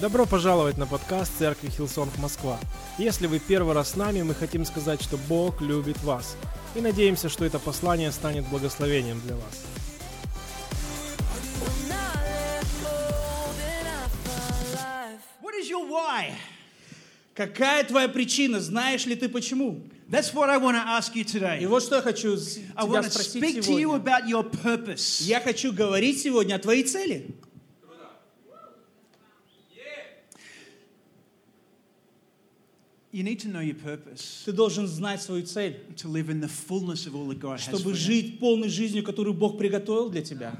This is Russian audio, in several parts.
Добро пожаловать на подкаст Церкви Хилсонг Москва. Если вы первый раз с нами, мы хотим сказать, что Бог любит вас. И надеемся, что это послание станет благословением для вас. What is your why? Какая твоя причина? Знаешь ли ты почему? That's what I want to ask you И today. вот что я хочу I тебя want to спросить speak to you сегодня. about your purpose. Я хочу говорить сегодня о твоей цели. You need to know your purpose Ты должен знать свою цель, to live in the fullness of all that God has for чтобы жить полной жизнью, которую Бог приготовил для тебя.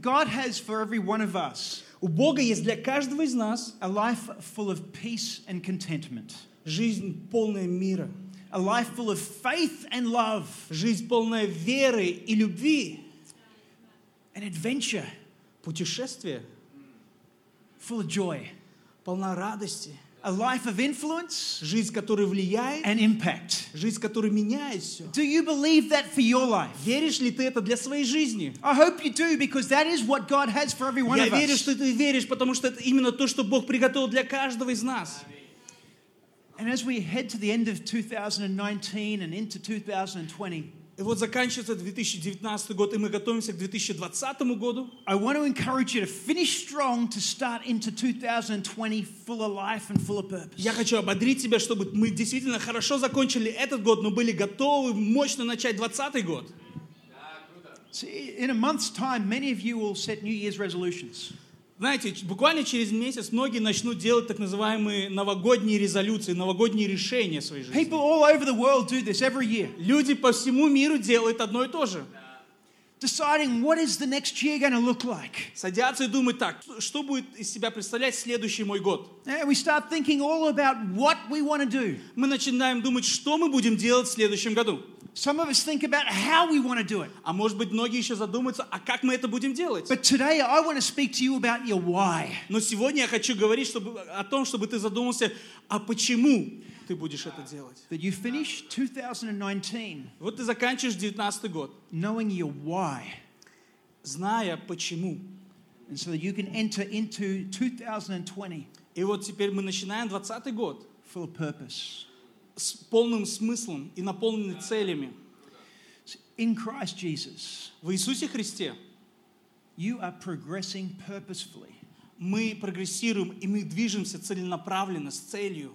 God has for every one of us У Бога есть для каждого из нас a life full of peace and contentment, жизнь полная мира, a life full of faith and love, жизнь полная веры и любви, an adventure путешествие, full of joy, полна радости, a life of influence жизнь, которая влияет, and impact. жизнь, которая меняет все. Do you believe that for your life? Веришь ли ты это для своей жизни? I hope you do because that is what God has for every one Я of верю, us. что ты веришь, потому что это именно то, что Бог приготовил для каждого из нас. And as we head to the end of 2019 and into 2020, И вот заканчивается 2019 год, и мы готовимся к 2020 году. I want to encourage you to finish strong to start into 2020 full of life and full of purpose. Я хочу ободрить тебя, чтобы мы действительно хорошо закончили этот год, но были готовы мощно начать 2020 год. See, in a month's time, many of you will set New Year's resolutions. Знаете, буквально через месяц многие начнут делать так называемые новогодние резолюции, новогодние решения своей жизни. People all over the world do this every year, Люди по всему миру делают одно и то же. Deciding what is the next year going to look like. Садятся и думают так, что будет из себя представлять следующий мой год. And we start thinking all about what we want to do. Мы начинаем думать, что мы будем делать в следующем году. Some of us think about how we want to do it. А может быть, многие еще задумаются, а как мы это будем делать? But today, I want to speak to you about your why. Но сегодня я хочу говорить чтобы, о том, чтобы ты задумался, а почему ты будешь это делать? That you finish 2019 Вот ты заканчиваешь 19 год, knowing your why. зная почему. And so that you can enter into 2020 И вот теперь мы начинаем 20 год full of purpose. с полным смыслом и наполненный целями. In Christ Jesus, В Иисусе Христе you are progressing purposefully мы прогрессируем и мы движемся целенаправленно, с целью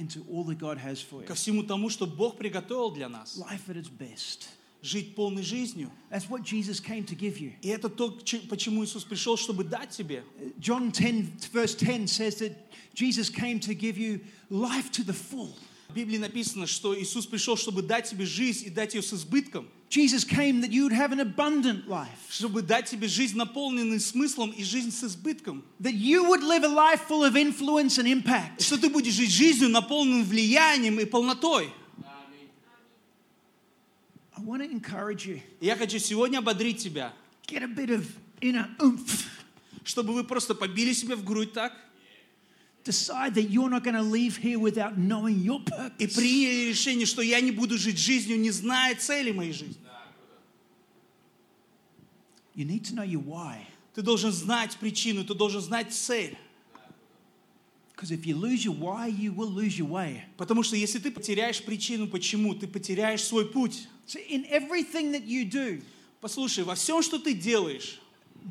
into all that God has for you. ко всему тому, что Бог приготовил для нас. Life at its best. Жить полной жизнью. That's what Jesus came to give you. И это то, почему Иисус пришел, чтобы дать тебе. John 10, verse 10 says that Jesus came to give you life to the full. В Библии написано, что Иисус пришел, чтобы дать тебе жизнь и дать ее с избытком. Jesus came that you would have an abundant life, Чтобы дать тебе жизнь, наполненную смыслом и жизнь с избытком. that you would live a life full of influence and impact. что ты будешь жить жизнью, наполненной влиянием и полнотой. I want to encourage you. Я хочу сегодня ободрить тебя, Get a bit of inner oomph. чтобы вы просто побили себя в грудь так Decide that you're not going to leave here without knowing your и purpose. приняли решение, что я не буду жить жизнью, не зная цели моей жизни. You need to know your why. Ты должен знать причину, ты должен знать цель. Because if you lose your why, you will lose your way. Потому что если ты потеряешь причину, почему, ты потеряешь свой путь. So, in everything that you do, Послушай, во всем, что ты делаешь,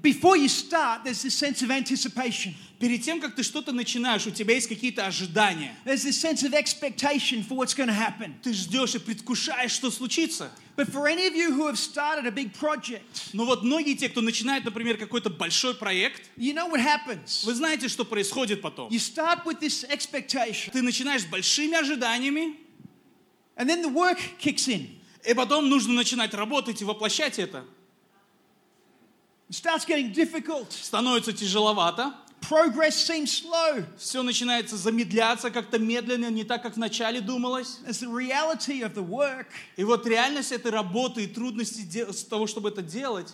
before you start, there's this sense of anticipation. перед тем, как ты что-то начинаешь, у тебя есть какие-то ожидания. There's this sense of expectation for what's going to happen. Ты ждешь и предвкушаешь, что случится. But for any of you who have started a big project, Но вот многие те, кто начинает, например, какой-то большой проект, you know what happens. вы знаете, что происходит потом. You start with this expectation, Ты начинаешь с большими ожиданиями, and then the work kicks in. и потом нужно начинать работать и воплощать это. It starts getting difficult. Становится тяжеловато, Progress seems slow все начинается замедляться как-то медленно, не так, как вначале думалось. as the reality of the work И вот реальность этой работы и трудности того, чтобы это делать,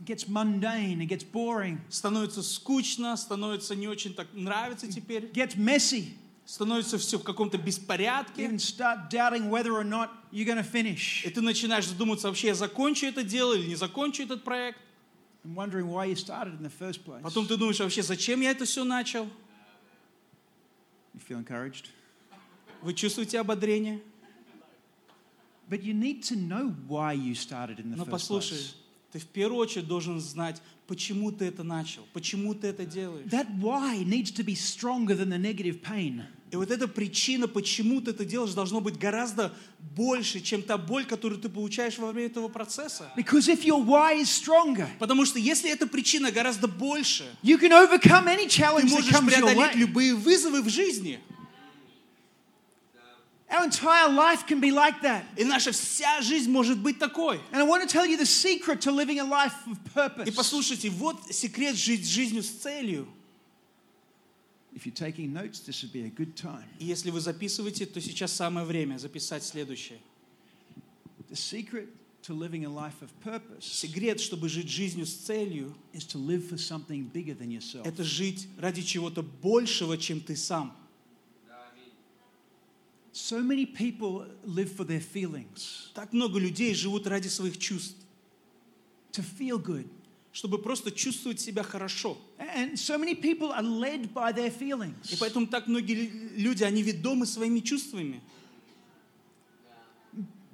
gets mundane, it gets boring, становится скучно, становится не очень так нравится теперь, gets messy. Становится все в каком-то беспорядке, even start doubting whether or not you're going to и ты начинаешь задумываться, вообще я закончу это дело или не закончу этот проект. and wondering why you started in the first place. Потом ты думаешь, вообще зачем я это все начал? You feel encouraged? Вы чувствуете ободрение? But you need to know why you started in the Но first послушай, place. ты в первую очередь должен знать, почему ты это начал, почему ты это делаешь. That why needs to be stronger than the negative pain. И вот эта причина, почему ты это делаешь, должно быть гораздо больше, чем та боль, которую ты получаешь во время этого процесса. Because if your why is stronger, Потому что если эта причина гораздо больше, you can overcome any ты challenge that можешь your преодолеть way. любые вызовы в жизни. Our entire life can be like that. И наша вся жизнь может быть такой. And I want to tell you the secret to living a life of И послушайте, вот секрет жить жизнью с целью. If you're taking notes, this would be a good time. И если вы записываете, то сейчас самое время записать следующее. Секрет, чтобы жить жизнью с целью, это жить ради чего-то большего, чем ты сам. So many people live for their feelings, Так много людей живут ради своих чувств, to feel good. Чтобы просто чувствовать себя хорошо. And so many people are led by their И feelings. поэтому так многие лю- люди, они ведомы своими чувствами.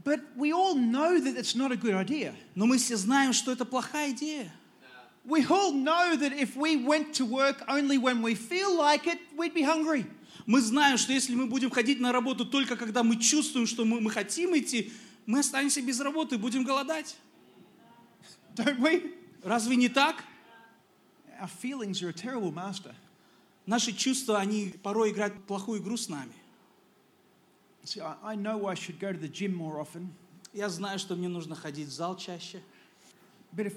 But we all know that it's not a good idea. Но мы все знаем, что это плохая идея. We all know that if we went to work only when we feel like it, we'd be hungry. Мы знаем, что если мы будем ходить на работу только когда мы чувствуем, что мы, мы хотим идти, мы останемся без работы и будем голодать. Don't we? Разве не так? Our feelings are a terrible master. Наши чувства, они порой играют плохую игру с нами. See, I, I know I should go to the gym more often, Я знаю, что мне нужно ходить в зал чаще. but if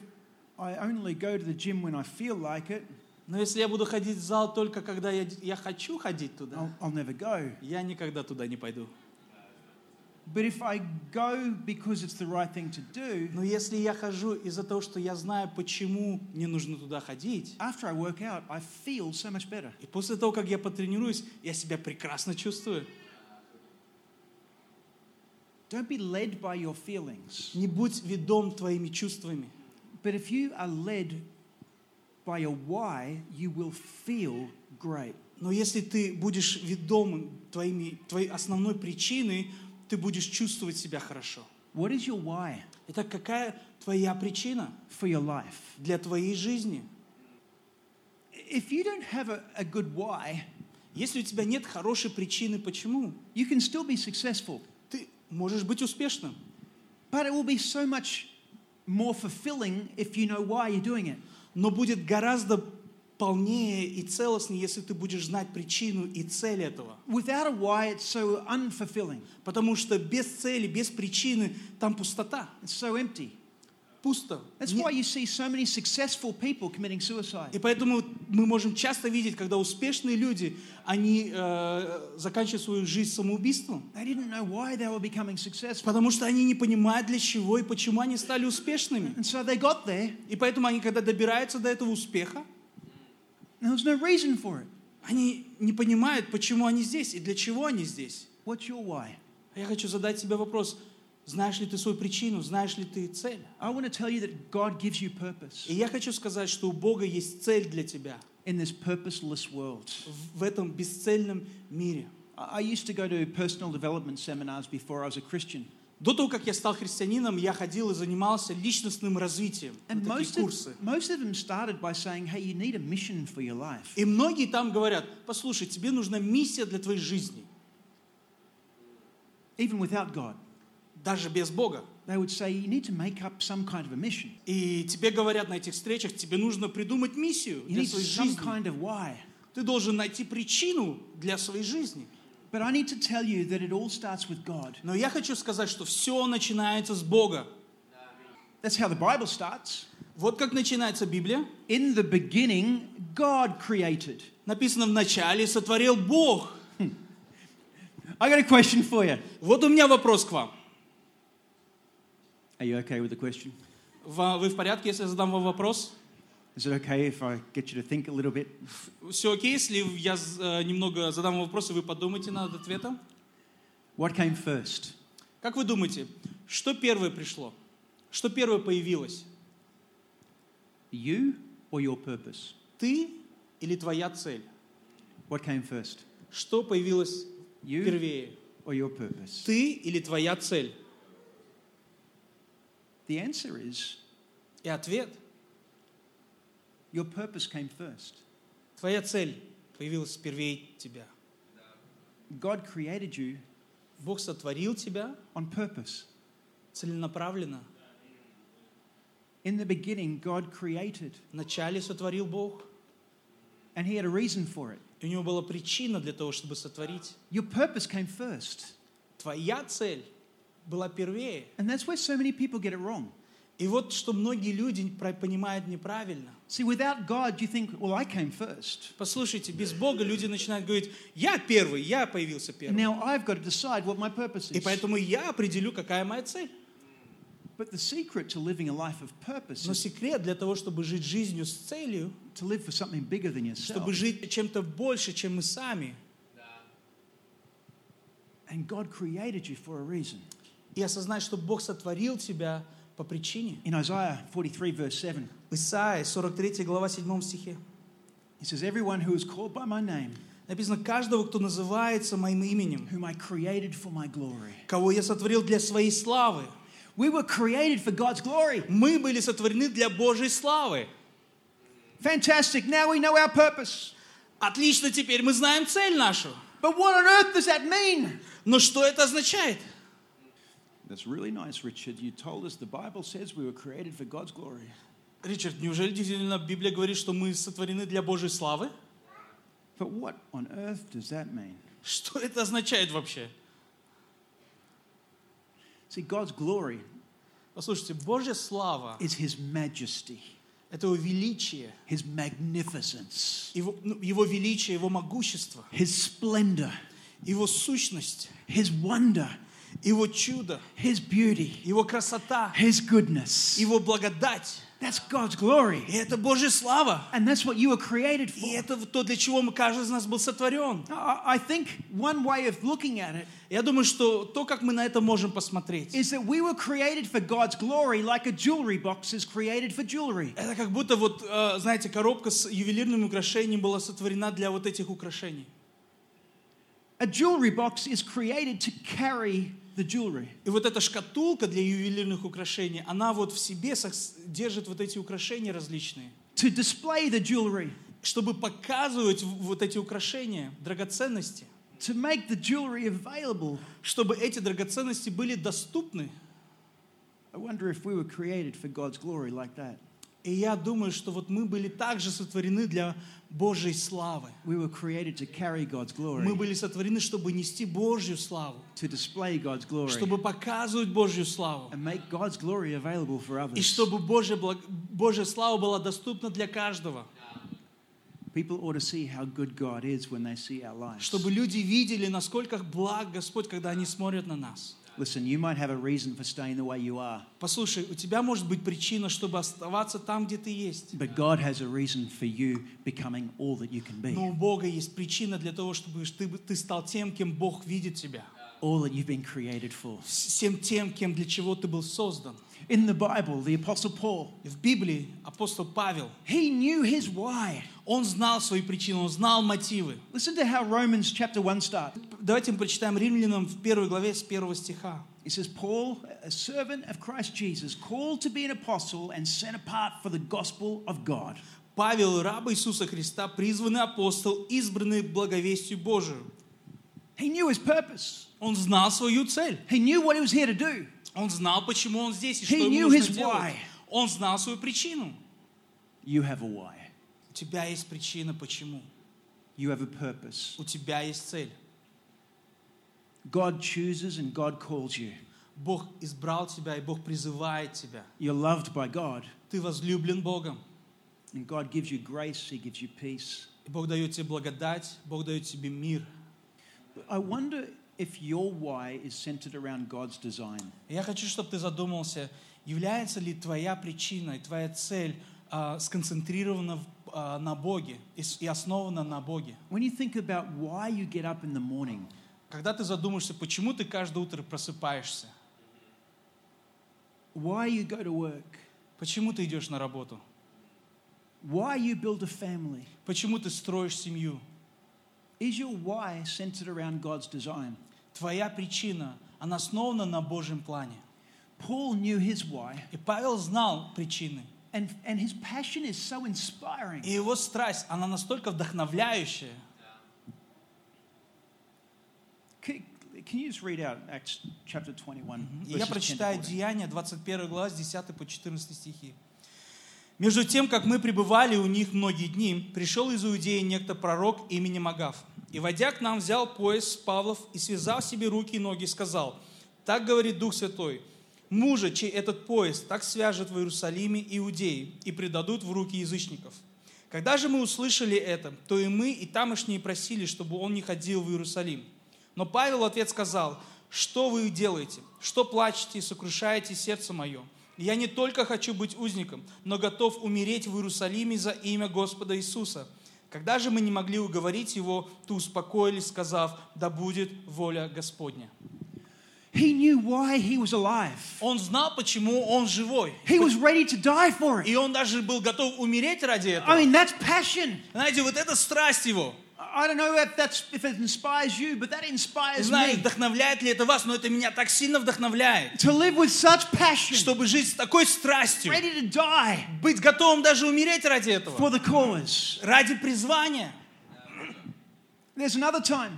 I only go to the gym when I feel like it, Но если я буду ходить в зал только когда я, я хочу ходить I'll, туда, I'll never go. я никогда туда не пойду. But if I go because it's the right thing to do, Но если я хожу из-за того, что я знаю, почему мне нужно туда ходить, after I work out, I feel so much better. и после того, как я потренируюсь, я себя прекрасно чувствую. Don't be led by your feelings. Не будь ведом твоими чувствами. But if you are led by your why, you will feel great. Но если ты будешь ведомым твоими, твоей основной причиной, ты будешь чувствовать себя хорошо. What is your why Итак, какая твоя причина for your life? для твоей жизни? If you don't have a, a good why, Если у тебя нет хорошей причины, почему, you can still be successful, ты можешь быть успешным. but it will be so much more fulfilling if you know why you're doing it. Но будет гораздо полнее и целостнее, если ты будешь знать причину и цель этого. Without a why, it's so unfulfilling. Потому что без цели, без причины там пустота. It's so empty. Пусто. That's why you see so many successful people committing suicide. И поэтому мы можем часто видеть, когда успешные люди, они э, заканчивают свою жизнь самоубийством, They didn't know why they were becoming successful. потому что они не понимают, для чего и почему они стали успешными. And so they got there, И поэтому они, когда добираются до этого успеха, and there was no reason for it. они не понимают, почему они здесь и для чего они здесь. What's your why? А Я хочу задать тебе вопрос. Знаешь ли ты свою причину? Знаешь ли ты цель? I want to tell you that God gives you purpose И я хочу сказать, что у Бога есть цель для тебя in this purposeless world. в этом бесцельном мире. I I used to go to personal development seminars before I was a Christian. До того, как я стал христианином, я ходил и занимался личностным развитием. На такие курсы. И многие там говорят, послушай, тебе нужна миссия для твоей жизни, Even without God. даже без Бога. They would say, you need to make up some kind of a mission. И тебе говорят на этих встречах, тебе нужно придумать миссию You для своей жизни. kind of why. Ты должен найти причину для своей жизни. But I need to tell you that it all starts with God. Но я хочу сказать, что все начинается с Бога. That's how the Bible starts. Вот как начинается Библия. In the beginning, God created. Написано в начале сотворил Бог. I got a question for you. Вот у меня вопрос к вам. Are you okay with the question? Вы в порядке, если я задам вам вопрос? Is it okay if I get you to think a little bit? Все окей, если я э, немного задам вопрос, и вы подумаете над ответом? What came first? Как вы думаете, что первое пришло? Что первое появилось? You or your purpose? Ты или твоя цель? What came first? Что появилось You первее? or your purpose? Ты или твоя цель? The answer is И ответ your purpose came first. – твоя цель появилась впервые тебя. God created you Бог сотворил тебя on purpose. целенаправленно. In the beginning, God created, Вначале сотворил Бог, and He had a reason for it. и у него была причина для того, чтобы сотворить. Your purpose came first. Твоя цель была первее. And that's where so many people get it wrong. И вот что многие люди понимают неправильно. See, without God, you think, well, I came first. Послушайте, без Бога люди начинают говорить, я первый, я появился первым. now I've got to decide what my purpose И is. поэтому я определю, какая моя цель. But the secret to living a life of purpose Но секрет для того, чтобы жить жизнью с целью, to live for something bigger than yourself. чтобы жить чем-то больше, чем мы сами. And God created you for a reason. И осознать, что Бог сотворил тебя по причине. In Isaiah 43, verse 7, В Исаии, 43 глава, 7 стихе. he says, Everyone who is called by my name, Написано, каждого, кто называется моим именем, whom I created for my glory. кого я сотворил для своей славы. We were created for God's glory. Мы были сотворены для Божьей славы. Fantastic. Now we know our purpose. Отлично, теперь мы знаем цель нашу. But what on earth does that mean? Но что это означает? That's really nice, Richard. You told us the Bible says we were created for God's glory. Ричард, неужели действительно Библия говорит, что мы сотворены для Божьей славы? But what on earth does that mean? Что это означает вообще? See, God's glory Послушайте, Божья слава is His majesty, – это Его величие, His magnificence, его, ну, его величие, Его могущество, His splendor, Его сущность, His wonder, Его чудо, His beauty, Его красота, His goodness. Его благодать. That's God's glory. И это Божья слава. And that's what you were created И for. это то, для чего мы, каждый из нас был сотворен. I think one way of looking at it Я думаю, что то, как мы на это можем посмотреть, is that we were created for God's glory like a jewelry box is created for jewelry. это как будто вот, э, знаете, коробка с ювелирным украшением была сотворена для вот этих украшений. A jewelry box is created to carry the jewelry. И вот эта шкатулка для ювелирных украшений, она вот в себе держит вот эти украшения различные, to display the jewelry, чтобы показывать вот эти украшения, драгоценности, to make the jewelry available. чтобы эти драгоценности были доступны. I wonder if we were created for God's glory like that. И я думаю, что вот мы были также сотворены для Божьей славы. We were created to carry God's glory, Мы были сотворены, чтобы нести Божью славу, to display God's glory, чтобы показывать Божью славу. and make God's glory available for И others. чтобы Божья, благ- Божья слава была доступна для каждого. People ought to see how good God is when they see our lives. Чтобы люди видели, насколько благ Господь, когда они смотрят на нас. Listen, you might have a reason for staying the way you are, Послушай, у тебя может быть причина, чтобы оставаться там, где ты есть. but God has a reason for you becoming all that you can be, Но у Бога есть причина для того, чтобы ты, ты стал тем, кем Бог видит тебя. all that you've been created for. Всем тем, кем для чего ты был создан. In the Bible, the Apostle Paul, в Библии апостол Павел, he knew his why. Он знал свои причины, он знал мотивы. Listen to how Romans chapter 1 starts. Давайте мы прочитаем Римлянам в первой главе с первого стиха. It says, Paul, a servant of Christ Jesus, called to be an apostle and set apart for the gospel of God. Павел, раб Иисуса Христа, призванный апостол, избранный благовестию Божию. He knew his purpose. Он знал свою цель. He knew what he was here to do. Он знал, почему он здесь и He что ему нужно делать. why. Он знал свою причину. You have a why. Тебя есть причина, почему. You have a purpose. У тебя есть цель. God chooses and God calls you. Бог избрал тебя, и Бог призывает тебя. You're loved by God, Ты возлюблен Богом. and God gives you grace, He gives you peace. И Бог дает тебе благодать, Бог дает тебе мир. I wonder if your why is centered around God's design. Я хочу, чтобы ты задумался, является ли твоя причина и твоя цель а, сконцентрирована в- на Боге и основана на Боге. When you think about why you get up in the morning, Когда ты задумаешься, почему ты каждое утро просыпаешься, why you go to work, почему ты идешь на работу, why you build a family, почему ты строишь семью, is your why centered around God's design? твоя причина, она основана на Божьем плане. Paul knew his why, И Павел знал причины. And, and his passion is so inspiring. И его страсть, она настолько вдохновляющая. Can, can you just read out Acts chapter 21? И я verses 10 to прочитаю 14? Деяния, 21 глава, с 10 по 14 стихи. Между тем, как мы пребывали у них многие дни, пришел из Иудеи некто пророк именем Агав. И, войдя к нам, взял пояс Павлов и связал себе руки и ноги, сказал, «Так говорит Дух Святой, мужа, чей этот пояс, так свяжет в Иерусалиме иудеи и предадут в руки язычников». Когда же мы услышали это, то и мы, и тамошние просили, чтобы он не ходил в Иерусалим. Но Павел в ответ сказал, что вы делаете, что плачете и сокрушаете сердце мое. Я не только хочу быть узником, но готов умереть в Иерусалиме за имя Господа Иисуса. Когда же мы не могли уговорить его, то успокоились, сказав, да будет воля Господня. He knew why he was alive. Он знал, почему он живой. He was ready to die for it. И он даже был готов умереть ради этого. I mean, that's passion. Знаете, вот это страсть его. I don't know if that's if it inspires you, but that inspires знаю, me. вдохновляет ли это вас, но это меня так сильно вдохновляет, To live with such passion, чтобы жить с такой страстью, ready to die быть готовым даже умереть ради этого, for the cause. ради призвания. There's another time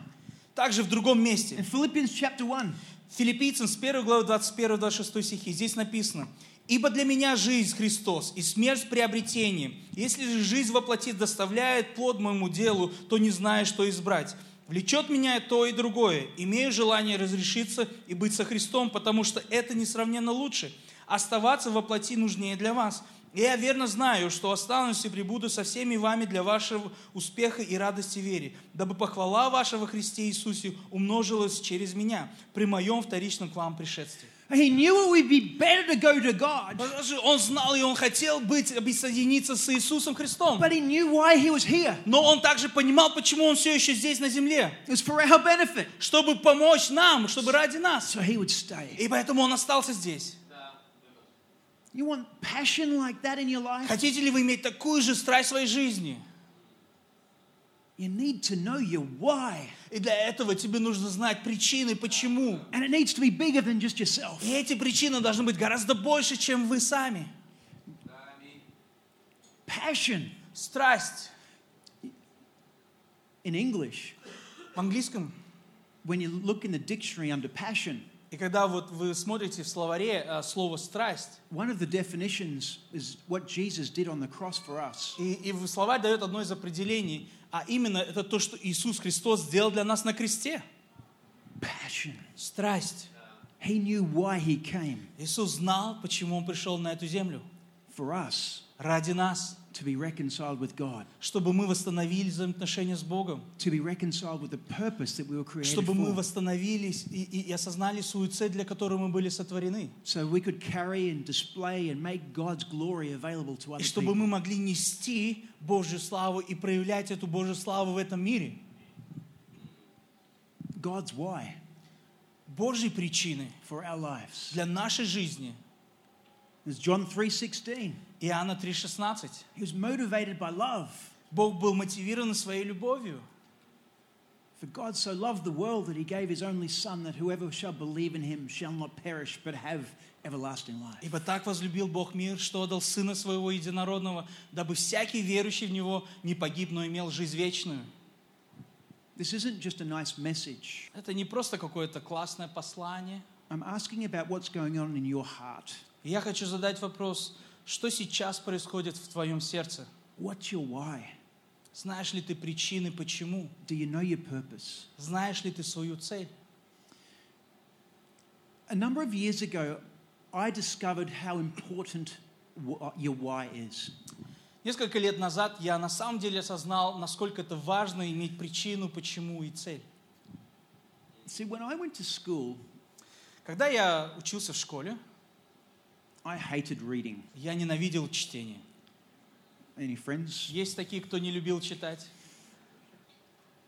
Также в другом in месте. Philippians chapter 1. Филиппийцам с 1 главы 21-26 стихи. Здесь написано. «Ибо для меня жизнь Христос и смерть приобретение. Если же жизнь воплоти доставляет плод моему делу, то не знаю, что избрать. Влечет меня то и другое. Имею желание разрешиться и быть со Христом, потому что это несравненно лучше. Оставаться во плоти нужнее для вас. Я верно знаю, что останусь и прибуду со всеми вами для вашего успеха и радости вере, дабы похвала ваша во Христе Иисусе умножилась через меня при моем вторичном к вам пришествии. He knew it would be better to go to God, Он знал и Он хотел быть, объединиться с Иисусом Христом. but he knew why he was here. Но Он также понимал, почему Он все еще здесь на земле. It was for our benefit. Чтобы помочь нам, чтобы ради нас. So he would stay. И поэтому Он остался здесь. You want passion like that in your life? Хотите ли вы иметь такую же страсть в своей жизни? You need to know your why. И для этого тебе нужно знать причины, почему. And it needs to be bigger than just yourself. И эти причины должны быть гораздо больше, чем вы сами. Passion Страсть. in English, В английском. when you look in the dictionary under passion, И когда вот вы смотрите в словаре э, слово «страсть», one of the definitions is what Jesus did on the cross for us. и, и в словарь дает одно из определений, а именно это то, что Иисус Христос сделал для нас на кресте. Passion. Страсть. He knew why he came Иисус знал, почему Он пришел на эту землю. for us Ради нас. to be reconciled with God, Чтобы мы восстановили взаимоотношения с Богом. to be reconciled with the purpose that we were created Чтобы мы восстановились и, и- и осознали свою цель, для которой мы были сотворены. so we could carry and display and make God's glory available to И other чтобы people. мы могли нести Божью славу и проявлять эту Божью славу в этом мире. God's why Божьи причины for our lives. для нашей жизни. It's John 3:16. Иоанна 3,16. He was motivated by love. Бог был мотивирован своей любовью. For God so loved the world that he gave his only son that whoever shall believe in him shall not perish but have everlasting life. Ибо так возлюбил Бог мир, что отдал Сына Своего Единородного, дабы всякий верующий в Него не погиб, но имел жизнь вечную. This isn't just a nice message. Это не просто какое-то классное послание. I'm asking about what's going on in your heart. Я хочу задать вопрос, что сейчас происходит в твоем сердце? What's your why? Знаешь ли ты причины, почему? Do you know your purpose? Знаешь ли ты свою цель? A number of years ago, I discovered how important wh- your why is. Несколько лет назад я на самом деле осознал, насколько это важно иметь причину, почему и цель. See, when I went to school, Когда я учился в школе, I hated reading. я ненавидел чтение. Any friends? Есть такие, кто не любил читать.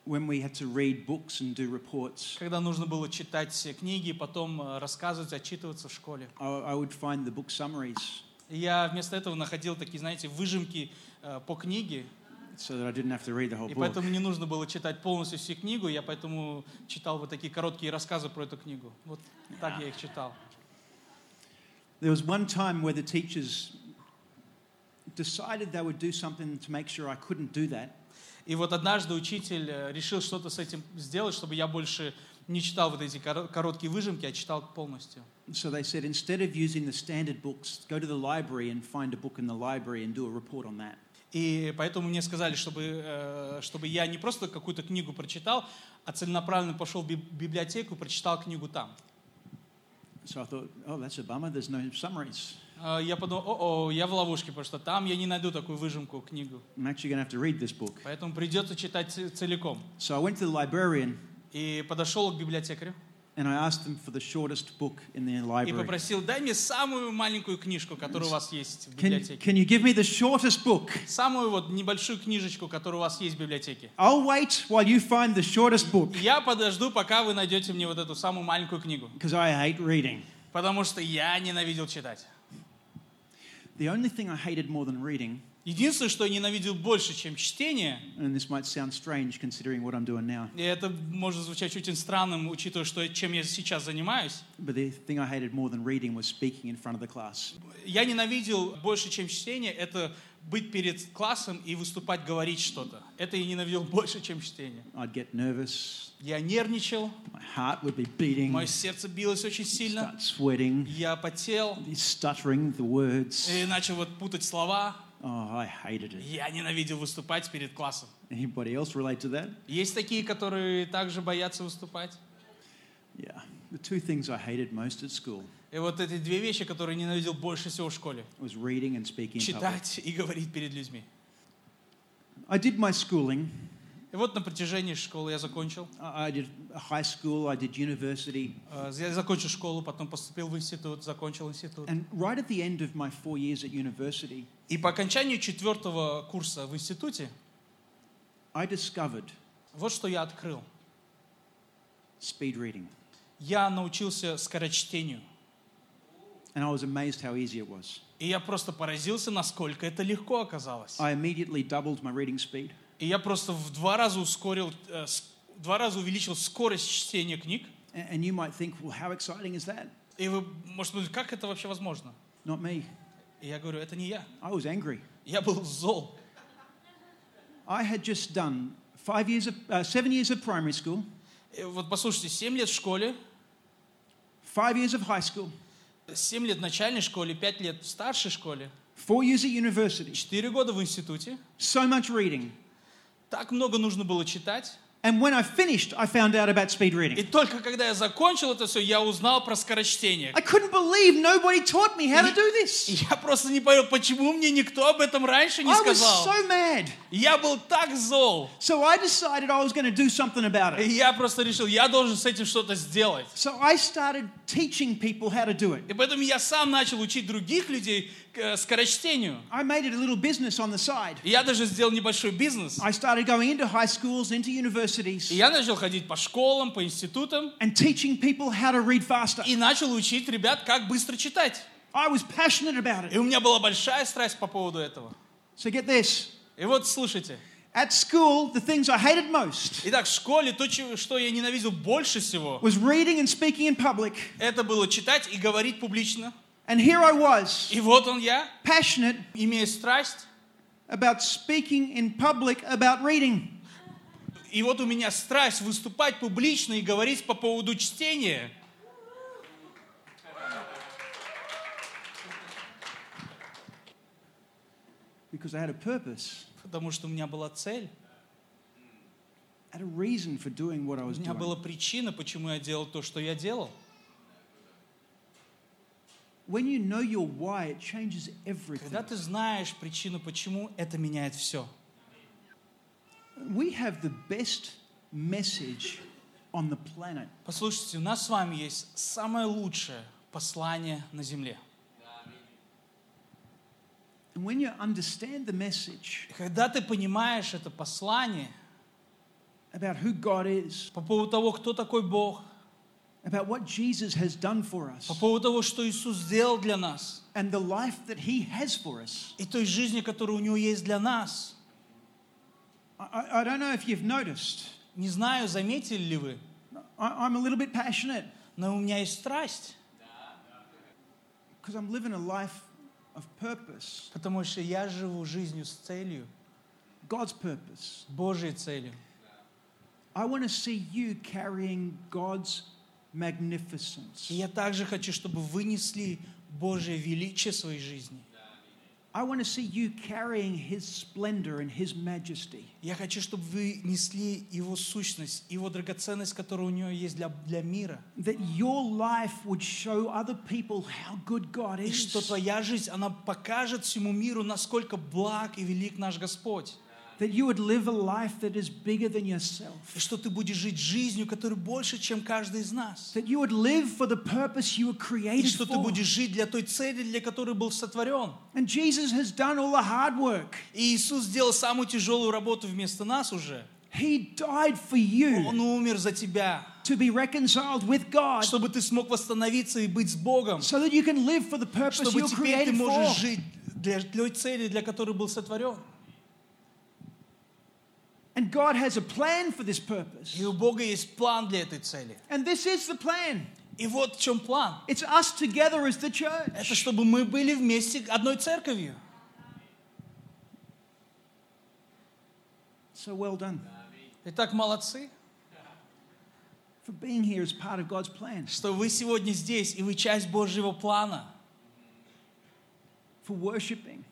When we had to read books and do reports, Когда нужно было читать все книги, потом э, рассказывать, отчитываться в школе. I, would find the book summaries И я вместо этого находил такие, знаете, выжимки э, по книге, so that I didn't have to read the whole и book. поэтому не нужно было читать полностью всю книгу, я поэтому читал вот такие короткие рассказы про эту книгу. Вот так я их читал. There was one time where the teachers decided they would do something to make sure I couldn't do that. И вот однажды учитель э, решил что-то с этим сделать, чтобы я больше не читал вот эти коро- короткие выжимки, а читал полностью. So they said instead of using the standard books, go to the library and find a book in the library and do a report on that. И поэтому мне сказали, чтобы, э, чтобы я не просто какую-то книгу прочитал, а целенаправленно пошел в биб- библиотеку и прочитал книгу там. So I thought, oh, that's a bummer. There's no summaries. Я подумал, о, я в ловушке, потому что там я не найду такую выжимку, книгу. I'm actually going to have to read this book. Поэтому придется читать целиком. So I went to the librarian И подошел к библиотекарю and I asked them for the shortest book in the и library. попросил, дай мне самую маленькую книжку, которая у вас есть в Can, библиотеке. can you give me the shortest book? Самую вот небольшую книжечку, которая у вас есть в библиотеке. I'll wait while you find the shortest book Я подожду, пока вы найдете мне вот эту самую маленькую книгу. because I hate reading. Потому что я ненавидел читать. The only thing I hated more than reading, Единственное, что я ненавидел больше, чем чтение, and this might sound strange considering what I'm doing now, и это может звучать очень странным, учитывая, что, чем я сейчас занимаюсь, but the thing I hated more than reading was speaking in front of the class. я ненавидел больше, чем чтение, это быть перед классом и выступать, говорить что-то. Это я ненавидел больше, чем чтение. I'd get nervous, Я нервничал, my heart would be beating, мое сердце билось очень сильно, start sweating, я потел stuttering the words. и начал вот путать слова. Oh, I hated it. Я ненавидел выступать перед классом. Anybody else relate to that? Есть такие, которые также боятся выступать. Yeah. The two things I hated most at school И вот эти две вещи, которые ненавидел больше всего в школе. was reading and speaking in public. Читать и говорить перед людьми. I did my schooling. И вот на протяжении школы я закончил. I did high school, I did university, Э, Я закончил школу, потом поступил в институт, закончил институт. and right at the end of my four years at university, И по окончанию четвертого курса в институте, I discovered вот что я открыл. speed reading. Я научился скорочтению. And I was amazed how easy it was. И я просто поразился, насколько это легко оказалось. I immediately doubled my reading speed. И я просто в два раза ускорил, э, два раза увеличил скорость чтения книг. And you might think, well, how exciting is that? И вы, может быть, как это вообще возможно? Not me. И я говорю, это не я. I was angry. Я был зол. I had just done five years of, uh, seven years of primary school, И вот послушайте, 7 лет в школе, five years of high school, 7 лет в начальной школе, 5 лет в старшей школе, four years at university, 4 года в институте. so much reading. Так много нужно было читать. And when I finished, I found out about speed И reading. только когда я закончил это все, я узнал про скорочтение. I couldn't believe nobody taught me how to do И this. я просто не понял, почему мне никто об этом раньше не I was сказал. so mad. Я был так зол. So I decided I was going to do something about И it. я просто решил, я должен с этим что-то сделать. So I started teaching people how to do it. И поэтому я сам начал учить других людей к э, скорочтению. I made it a little business on the side. И я даже сделал небольшой бизнес. I started going into high schools, into И universities, я начал ходить по школам, по институтам. and teaching people how to read faster. И начал учить ребят, как быстро читать. I was passionate about И it. у меня была большая страсть по поводу этого. So get this. И вот слушайте. At school, the things I hated most Итак, в школе то, чё- что я ненавидел больше всего, was reading and speaking in public. это было читать и говорить публично. And here I was, И вот он я, passionate имея страсть. about speaking in public about reading. И вот у меня страсть выступать публично и говорить по поводу чтения. Because I had a purpose, Потому что у меня была цель. I had a reason for doing what I У was меня была doing. причина, почему я делал то, что я делал. When you know your why, it changes everything. Когда ты знаешь причину, почему, это меняет все. We have the best message on the planet. Послушайте, у нас с вами есть самое лучшее послание на земле. And when you understand the message И когда ты понимаешь это послание about who God is, по поводу того, кто такой Бог, about what Jesus has done for us, по поводу того, что Иисус сделал для нас, and the life that He has for us, и той жизни, которая у Него есть для нас. I, I- don't know if you've noticed, Не знаю, заметили ли вы, I, I'm a little bit passionate. но у меня есть страсть, because I'm living a life of purpose, потому что я живу жизнью с целью, God's purpose. Божьей целью. I want to see you carrying God's magnificence. Я также хочу, чтобы вы несли Божье величие в своей жизни. I want to see you carrying His splendor and His majesty. Я хочу, чтобы вы несли Его сущность, Его драгоценность, которая у Него есть для, для мира. That your life would show other people how good God И что is. твоя жизнь, она покажет всему миру, насколько благ и велик наш Господь. That you would live a life that is bigger than yourself. И что ты будешь жить жизнью, которая больше, чем каждый из нас. That you would live for the purpose you were И created что ты for. будешь жить для той цели, для которой был сотворен. And Jesus has done all the hard work. И Иисус сделал самую тяжелую работу вместо нас уже. He died for you Он умер за тебя, to be reconciled with God чтобы ты смог восстановиться и быть с Богом. so that you can live for the purpose you Чтобы were теперь ты created можешь for. жить для той цели, для которой был сотворен. And God has a plan for this purpose. И у Бога есть план для этой цели. And this is the plan. И вот в чем план. It's us together as the Это church. чтобы мы были вместе одной церковью. So well done Итак, молодцы, for being here as part of God's plan, что вы сегодня здесь, и вы часть Божьего плана. for worshiping,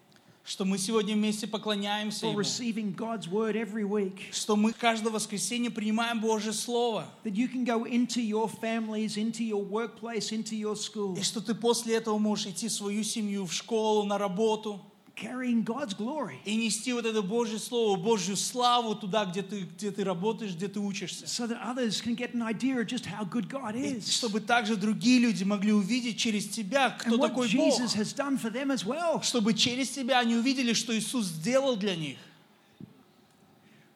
Что мы сегодня вместе поклоняемся for Ему. receiving God's word every week. Что мы каждое воскресенье принимаем Божье Слово. That you can go into your families, into your workplace, into your school, И что ты после этого можешь идти в свою семью, в школу, на работу. Carrying God's glory. И нести вот это Божье Слово, Божью славу туда, где ты, где ты работаешь, где ты учишься. So that others can get an idea of just how good God И is. чтобы также другие люди могли увидеть через тебя, кто And такой Бог. Jesus has done for them as well. Чтобы через тебя они увидели, что Иисус сделал для них.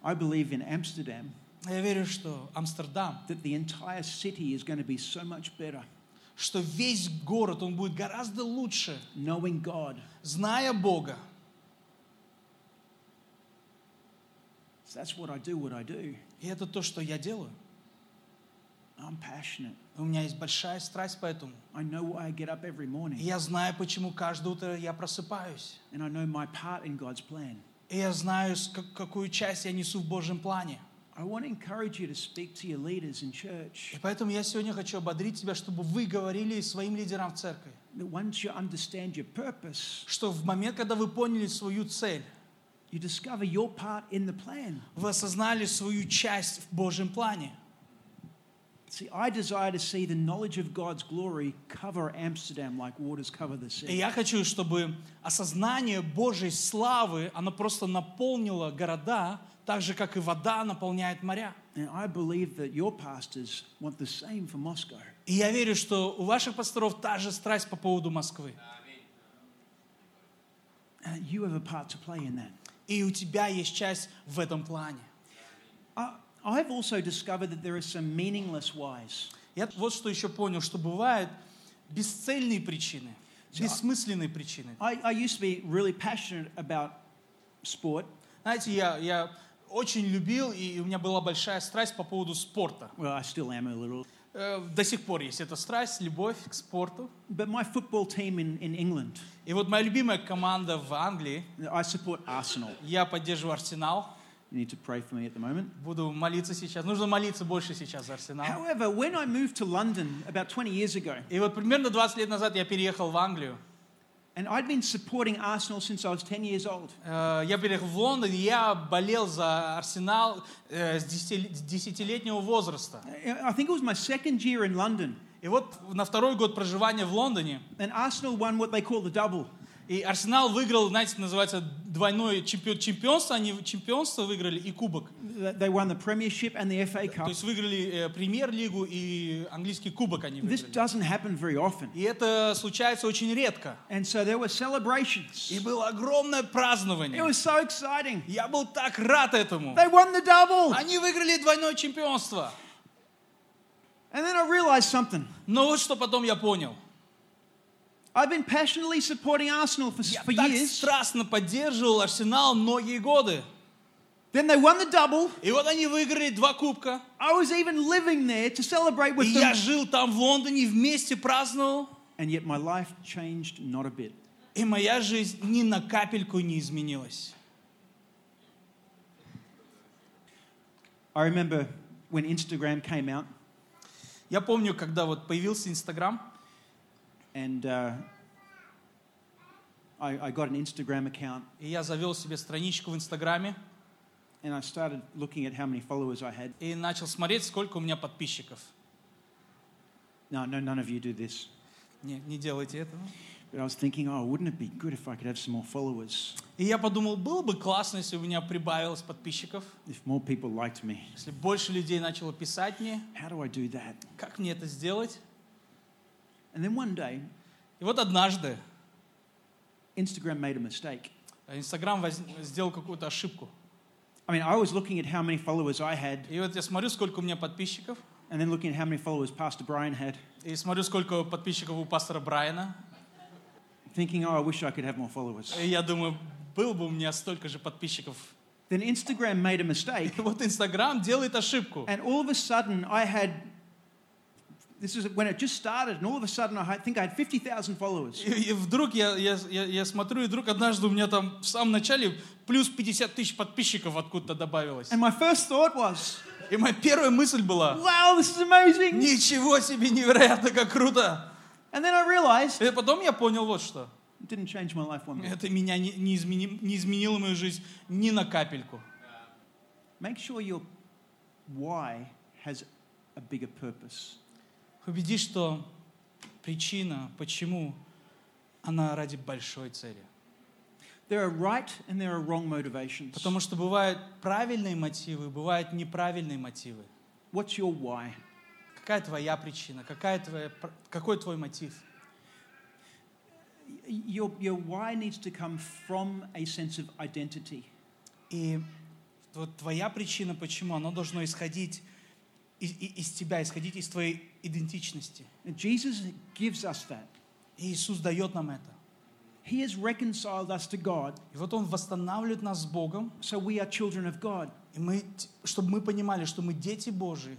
I believe in Amsterdam Я верю, что Амстердам, that the entire city is going to be so much better что весь город, он будет гораздо лучше, knowing God. зная Бога. So that's what I do, what I do. И это то, что я делаю. I'm passionate. У меня есть большая страсть по этому. I know why I get up every И morning. я знаю, почему каждое утро я просыпаюсь. And I know my part in God's plan. И я знаю, какую часть я несу в Божьем плане. И поэтому я сегодня хочу ободрить тебя, чтобы вы говорили своим лидерам в церкви, что в момент, когда вы поняли свою цель, you discover your part in the plan. вы осознали свою часть в Божьем плане. See, I desire to see the knowledge of God's glory cover Amsterdam like waters cover the И sea. я хочу, чтобы осознание Божьей славы, оно просто наполнило города, так же, как и вода наполняет моря. And I believe that your pastors want the same for Moscow. И я верю, что у ваших пасторов та же страсть по поводу Москвы. Uh, you have a part to play in that. И у тебя есть часть в этом плане. I, I've also discovered that there are some meaningless whys. Я вот что еще понял, что бывают бесцельные причины, бессмысленные причины. I, I used to be really passionate about sport. Знаете, я, я очень любил, и у меня была большая страсть по поводу спорта. Well, I still am a little. Э, До сих пор есть эта страсть, любовь к спорту. But my football team in, in England, И вот моя любимая команда в Англии, I support Arsenal. я поддерживаю Арсенал. You need to pray for me at the moment. Буду молиться сейчас. Нужно молиться больше сейчас за Арсенал. However, when I moved to London about 20 years ago, И вот примерно 20 лет назад я переехал в Англию. and I'd been supporting Arsenal since I was 10 years old. Э, Я переехал в Лондон, и я болел за Арсенал э, с 10 с десятилетнего возраста. I think it was my second year in London, И вот на второй год проживания в Лондоне and Arsenal won what they call the double. И Арсенал выиграл, знаете, называется двойное чемпион, чемпионство. Они чемпионство выиграли и кубок. They won the Premiership and the FA То Cup. есть выиграли э, премьер-лигу и английский кубок они This выиграли. doesn't happen very often. И это случается очень редко. And so there were celebrations. И было огромное It празднование. was so exciting. Я был так рад этому. They won the double. Они выиграли двойное чемпионство. And then I realized something. Но вот что потом я понял. I've been passionately supporting Arsenal for, Я for так years. страстно поддерживал Арсенал многие годы. Then they won the double. И вот они выиграли два кубка. I was even living there to celebrate И with я them. жил там в Лондоне, вместе праздновал. And yet my life changed not a bit. И моя жизнь ни на капельку не изменилась. I remember when Instagram came out Я помню, когда вот появился Инстаграм, and uh, I, I got an Instagram account и я завел себе страничку в Инстаграме and I started looking at how many followers I had. и начал смотреть, сколько у меня подписчиков. No, no, none of you do this. Не, не делайте этого. But I was thinking, oh, wouldn't it be good if I could have some more followers? И я подумал, было бы классно, если у меня прибавилось подписчиков, If more people liked me. если больше людей начало писать мне, How do I do that? как мне это сделать? And then one day, И вот однажды Instagram made a mistake. Инстаграм воз- сделал какую-то ошибку. I mean, I was looking at how many followers I had, И вот я смотрю, сколько у меня подписчиков, and then looking at how many followers Pastor Brian had, и смотрю, сколько подписчиков у пастора Брайана. thinking, oh, I wish I could have more followers. И я думаю, было бы у меня столько же подписчиков. Then Instagram made a mistake, И вот Инстаграм делает ошибку. and all of a sudden, I had this is when it just started, and all of a sudden, I think I had 50,000 followers. И, и вдруг я, я, я, я смотрю, и вдруг однажды у меня там в самом начале плюс 50 тысяч подписчиков откуда-то добавилось. And my first thought was, И моя первая мысль была, wow, this is amazing. ничего себе, невероятно, как круто. And then I realized И потом я понял вот что. it didn't change my life one bit. Это меня не, не, измени- не изменило мою жизнь ни на капельку. Make sure your why has a bigger purpose. Убедись, что причина, почему, она ради большой цели. There are right and there are wrong motivations. Потому что бывают правильные мотивы, бывают неправильные мотивы. What's your why? Какая твоя причина? Какая твоя, какой твой мотив? Your, your why needs to come from a sense of identity. И вот твоя причина, почему, она должно исходить из, из тебя, исходить из твоей идентичности. And Jesus gives us that. И Иисус дает нам это. He has reconciled us to God, И вот Он восстанавливает нас с Богом, so we are children of God. и мы, чтобы мы понимали, что мы дети Божии.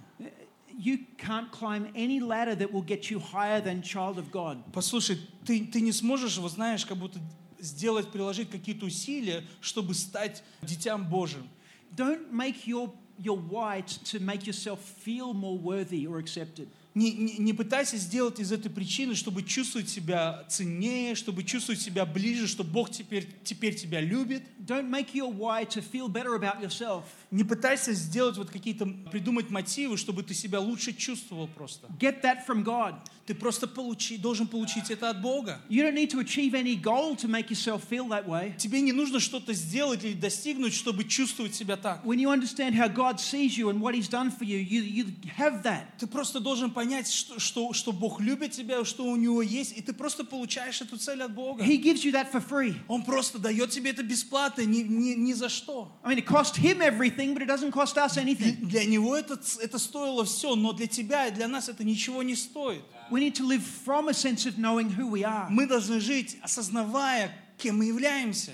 You can't climb any ladder that will get you higher than child of God. Послушай, ты, ты не сможешь, вот знаешь, как будто сделать, приложить какие-то усилия, чтобы стать детям Божьим. Don't make your, your why t- to make yourself feel more worthy or accepted. Не, не, не пытайся сделать из этой причины, чтобы чувствовать себя ценнее, чтобы чувствовать себя ближе, что Бог теперь, теперь тебя любит. Don't make your why to feel better about yourself. Не пытайся сделать вот какие-то, придумать мотивы, чтобы ты себя лучше чувствовал просто. Get that from God. Ты просто получи, должен получить это от Бога. You don't need to achieve any goal to make yourself feel that way. Тебе не нужно что-то сделать или достигнуть, чтобы чувствовать себя так. When you understand how God sees you and what He's done for you, you, you have that. Ты просто должен понять, что, что, что Бог любит тебя, что у Него есть, и ты просто получаешь эту цель от Бога. He gives you that for free. Он просто дает тебе это бесплатно, ни, ни, ни за что. I mean, it cost Him everything, but it doesn't cost us anything. для Него это, это стоило все, но для тебя и для нас это ничего не стоит. We need to live from a sense of knowing who we are, Мы должны жить, осознавая, кем мы являемся.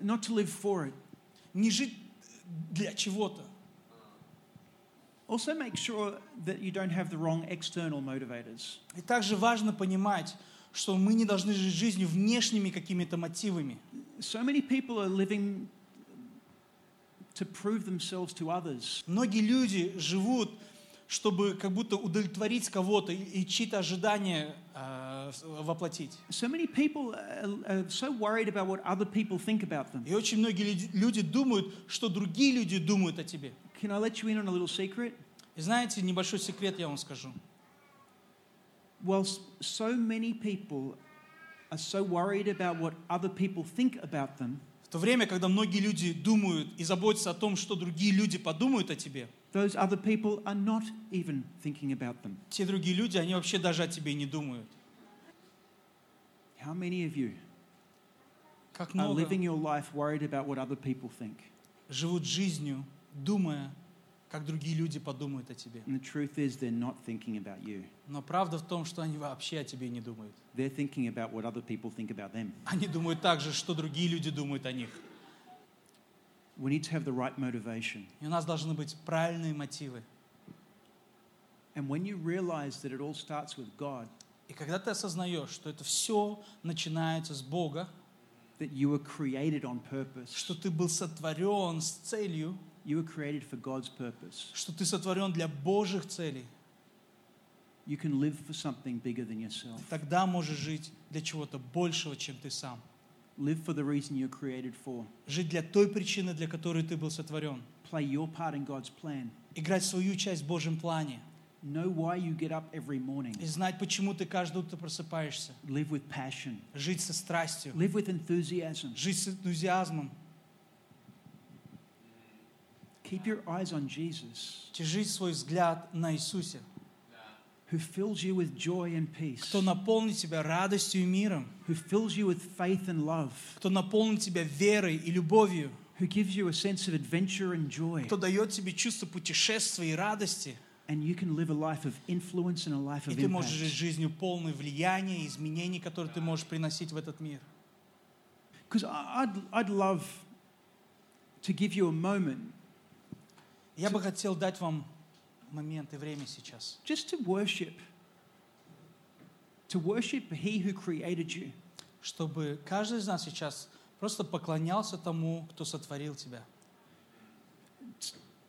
not to live for it. Не жить для чего-то. Also, make sure that you don't have the wrong external motivators. И также важно понимать, что мы не должны жить жизнью внешними какими-то мотивами. So many people are living to prove themselves to others. Многие люди живут, чтобы как будто удовлетворить кого-то и, чьи-то ожидания э, воплотить. So many people are, are so worried about what other people think about them. И очень многие люди, думают, что другие люди думают о тебе. Can I let you in on a little secret? И знаете, небольшой секрет я вам скажу. Whilst so many people are so worried about what other people think about them, то время, когда многие люди думают и заботятся о том, что другие люди подумают о тебе, those other people are not even thinking about them. те другие люди, они вообще даже о тебе не думают. How many of you Как are много living your life worried about what other people think? живут жизнью, думая, как другие люди подумают о тебе. And the truth is, they're not thinking about you. Но правда в том, что они вообще о тебе не думают. They're thinking about what other people think about them. Они думают так же, что другие люди думают о них. We need to have the right motivation. И у нас должны быть правильные мотивы. And when you realize that it all starts with God, И когда ты осознаешь, что это все начинается с Бога, that you were created on purpose, что ты был сотворен с целью, you were created for God's purpose, что ты сотворен для Божьих целей, you can live for something bigger than yourself. ты тогда можешь жить для чего-то большего, чем ты сам. Live for the reason you're created for. Жить для той причины, для которой ты был сотворен. Play your part in God's plan. Играть свою часть в Божьем плане. Know why you get up every morning. И знать, почему ты каждое утро просыпаешься. Live with passion. Жить со страстью. Live with enthusiasm. Жить с энтузиазмом. Keep your eyes on Jesus, Держи свой взгляд на Иисусе, who fills you with joy and peace, кто наполнит тебя радостью и миром, who fills you with faith and love, кто наполнит тебя верой и любовью, who gives you a sense of adventure and joy. кто дает тебе чувство путешествия и радости. And you can live a life of influence and a life И of ты можешь жить impact. жизнью полной влияния и изменений, которые ты можешь приносить в этот мир. Because I'd, I'd love to give you a moment Я бы хотел дать вам момент и время сейчас, just to worship. To worship He who created you. чтобы каждый из нас сейчас просто поклонялся тому, кто сотворил тебя.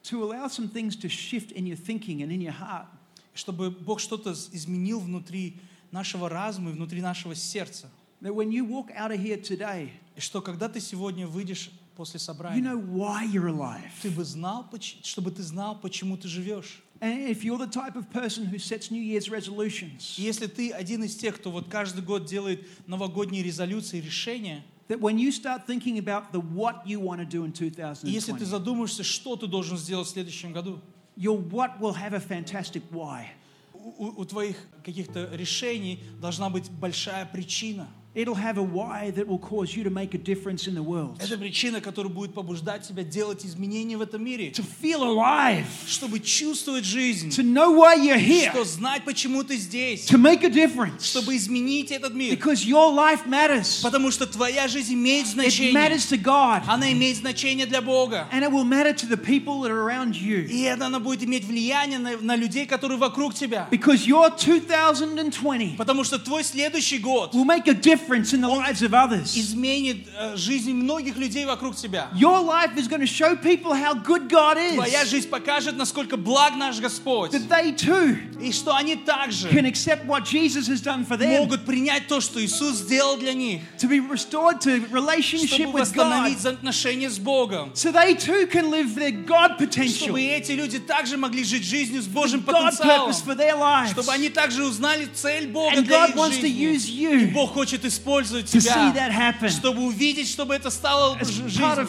To allow some things to shift in your thinking and in your heart. Чтобы Бог что-то изменил внутри нашего разума и внутри нашего сердца. That when you walk out of here today, И что когда ты сегодня выйдешь после you собрания, know why you're alive. ты бы знал, чтобы ты знал, почему ты живешь. And if you're the type of person who sets New Year's resolutions, И если ты один из тех, кто вот каждый год делает новогодние резолюции, решения, that when you start thinking about the what you want to do in и если ты 2020, задумаешься, что ты должен сделать в следующем году, your what will have a fantastic why. у- у твоих каких-то решений должна быть большая причина. It'll have a why that will cause you to make a difference in the world. Это причина, которая будет побуждать тебя делать изменения в этом мире, To feel alive, чтобы чувствовать жизнь, to know why you're here, что знать, почему ты здесь, to make a difference. чтобы изменить этот мир. Because your life matters. Потому что твоя жизнь имеет It значение. matters to God. Она имеет значение для Бога. And it will matter to the people that are around you. И это она будет иметь влияние на, на людей, которые вокруг тебя. Because your 2020 Потому что твой следующий год will make a difference in the lives of others. изменит э, жизнь многих людей вокруг тебя. Your life is going to show people how good God Твоя is. жизнь покажет, насколько благ наш Господь. That they too И что они также can accept what Jesus has done for them. могут принять то, что Иисус сделал для них, To be restored to relationship чтобы with God. восстановить отношения с Богом. So they too can live their God potential. Чтобы эти люди также могли жить жизнью с Божьим God потенциалом. purpose for their lives. Чтобы они также узнали цель Бога And для God их wants to use И you Бог хочет использовать see тебя, чтобы увидеть, чтобы это стало жизнью.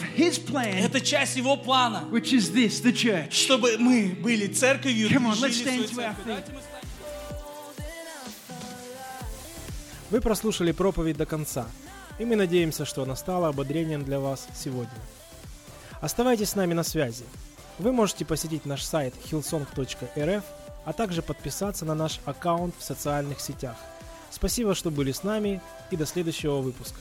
Это часть Его плана. Чтобы мы были церковью. Вы прослушали проповедь до конца, и мы надеемся, что она стала ободрением для вас сегодня. Оставайтесь с нами на связи. Вы можете посетить наш сайт hillsong.rf, а также подписаться на наш аккаунт в социальных сетях. Спасибо, что были с нами, и до следующего выпуска.